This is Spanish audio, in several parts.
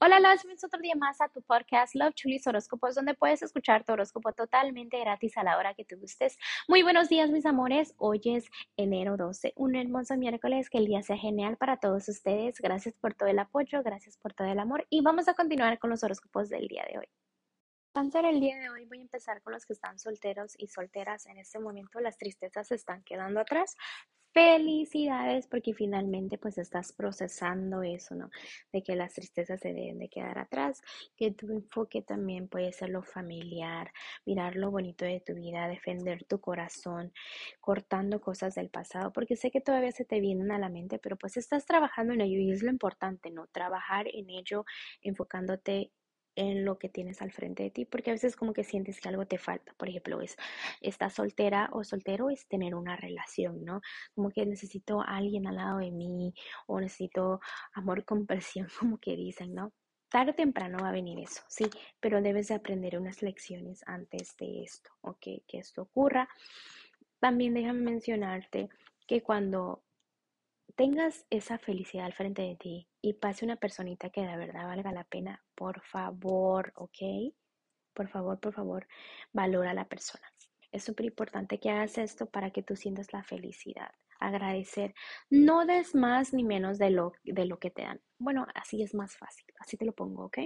Hola, los bienvenidos otro día más a tu podcast Love Chulis Horóscopos, donde puedes escuchar tu horóscopo totalmente gratis a la hora que te gustes. Muy buenos días, mis amores. Hoy es enero 12, un hermoso miércoles. Que el día sea genial para todos ustedes. Gracias por todo el apoyo, gracias por todo el amor. Y vamos a continuar con los horóscopos del día de hoy. Cáncer, el día de hoy voy a empezar con los que están solteros y solteras. En este momento las tristezas se están quedando atrás. Felicidades porque finalmente pues estás procesando eso, ¿no? De que las tristezas se deben de quedar atrás, que tu enfoque también puede ser lo familiar, mirar lo bonito de tu vida, defender tu corazón, cortando cosas del pasado, porque sé que todavía se te vienen a la mente, pero pues estás trabajando en ello y es lo importante, ¿no? Trabajar en ello, enfocándote en lo que tienes al frente de ti, porque a veces como que sientes que algo te falta. Por ejemplo, es estar soltera o soltero es tener una relación, ¿no? Como que necesito a alguien al lado de mí o necesito amor con presión, como que dicen, ¿no? Tarde o temprano va a venir eso, sí, pero debes de aprender unas lecciones antes de esto, ¿ok? Que esto ocurra. También déjame mencionarte que cuando tengas esa felicidad al frente de ti y pase una personita que de verdad valga la pena, por favor, ¿ok? Por favor, por favor, valora a la persona. Es súper importante que hagas esto para que tú sientas la felicidad. Agradecer. No des más ni menos de lo, de lo que te dan. Bueno, así es más fácil, así te lo pongo, ¿ok?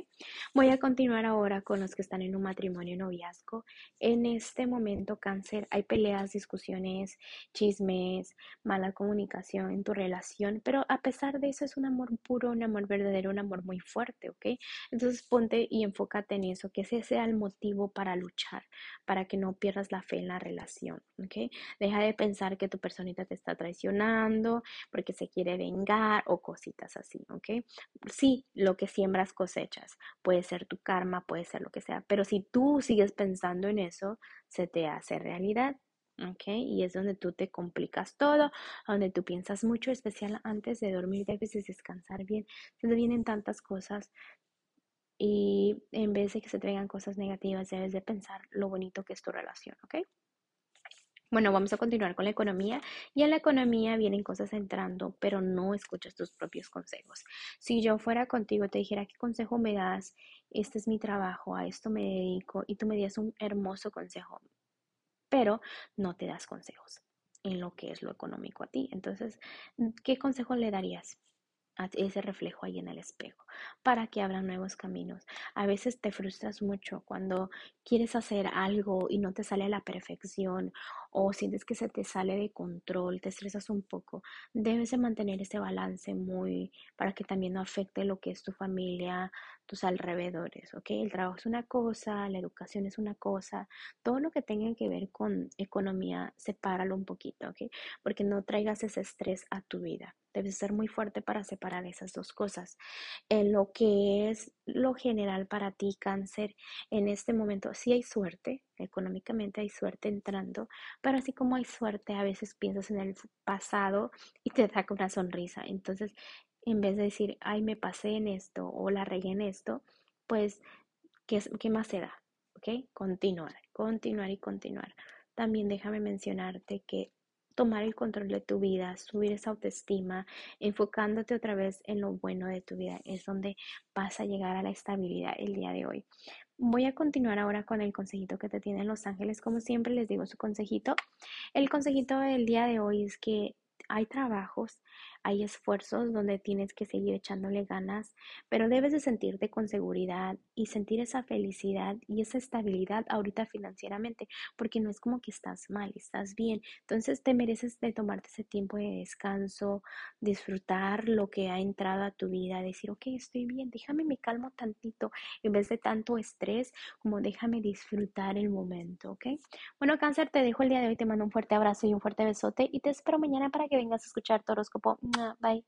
Voy a continuar ahora con los que están en un matrimonio noviazgo. En este momento, cáncer, hay peleas, discusiones, chismes, mala comunicación en tu relación, pero a pesar de eso es un amor puro, un amor verdadero, un amor muy fuerte, ¿ok? Entonces ponte y enfócate en eso, que ese sea el motivo para luchar, para que no pierdas la fe en la relación, ¿ok? Deja de pensar que tu personita te está traicionando porque se quiere vengar o cositas así, ¿ok? Sí, lo que siembras cosechas. Puede ser tu karma, puede ser lo que sea. Pero si tú sigues pensando en eso, se te hace realidad. ¿ok? Y es donde tú te complicas todo, donde tú piensas mucho, especial antes de dormir, debes descansar bien. Se te vienen tantas cosas y en vez de que se traigan cosas negativas, debes de pensar lo bonito que es tu relación, ¿ok? Bueno, vamos a continuar con la economía y en la economía vienen cosas entrando, pero no escuchas tus propios consejos. Si yo fuera contigo, te dijera, ¿qué consejo me das? Este es mi trabajo, a esto me dedico y tú me das un hermoso consejo, pero no te das consejos en lo que es lo económico a ti. Entonces, ¿qué consejo le darías? a ese reflejo ahí en el espejo para que abran nuevos caminos. A veces te frustras mucho cuando quieres hacer algo y no te sale a la perfección o sientes que se te sale de control, te estresas un poco, debes de mantener ese balance muy para que también no afecte lo que es tu familia, tus alrededores, ¿ok? El trabajo es una cosa, la educación es una cosa, todo lo que tenga que ver con economía, sepáralo un poquito, ¿ok? Porque no traigas ese estrés a tu vida. Debes ser muy fuerte para separar esas dos cosas. En lo que es lo general para ti, cáncer, en este momento sí hay suerte, económicamente hay suerte entrando, pero así como hay suerte, a veces piensas en el pasado y te da una sonrisa. Entonces, en vez de decir, ay, me pasé en esto o la regué en esto, pues, ¿qué, qué más se da? ¿Ok? Continuar, continuar y continuar. También déjame mencionarte que tomar el control de tu vida, subir esa autoestima, enfocándote otra vez en lo bueno de tu vida, es donde vas a llegar a la estabilidad el día de hoy. Voy a continuar ahora con el consejito que te tienen los ángeles. Como siempre les digo su consejito. El consejito del día de hoy es que hay trabajos hay esfuerzos donde tienes que seguir echándole ganas, pero debes de sentirte con seguridad y sentir esa felicidad y esa estabilidad ahorita financieramente, porque no es como que estás mal, estás bien. Entonces te mereces de tomarte ese tiempo de descanso, disfrutar lo que ha entrado a tu vida, decir, ok, estoy bien, déjame me calmo tantito, en vez de tanto estrés, como déjame disfrutar el momento, ¿ok? Bueno, cáncer, te dejo el día de hoy, te mando un fuerte abrazo y un fuerte besote y te espero mañana para que vengas a escuchar tu bỗng bay.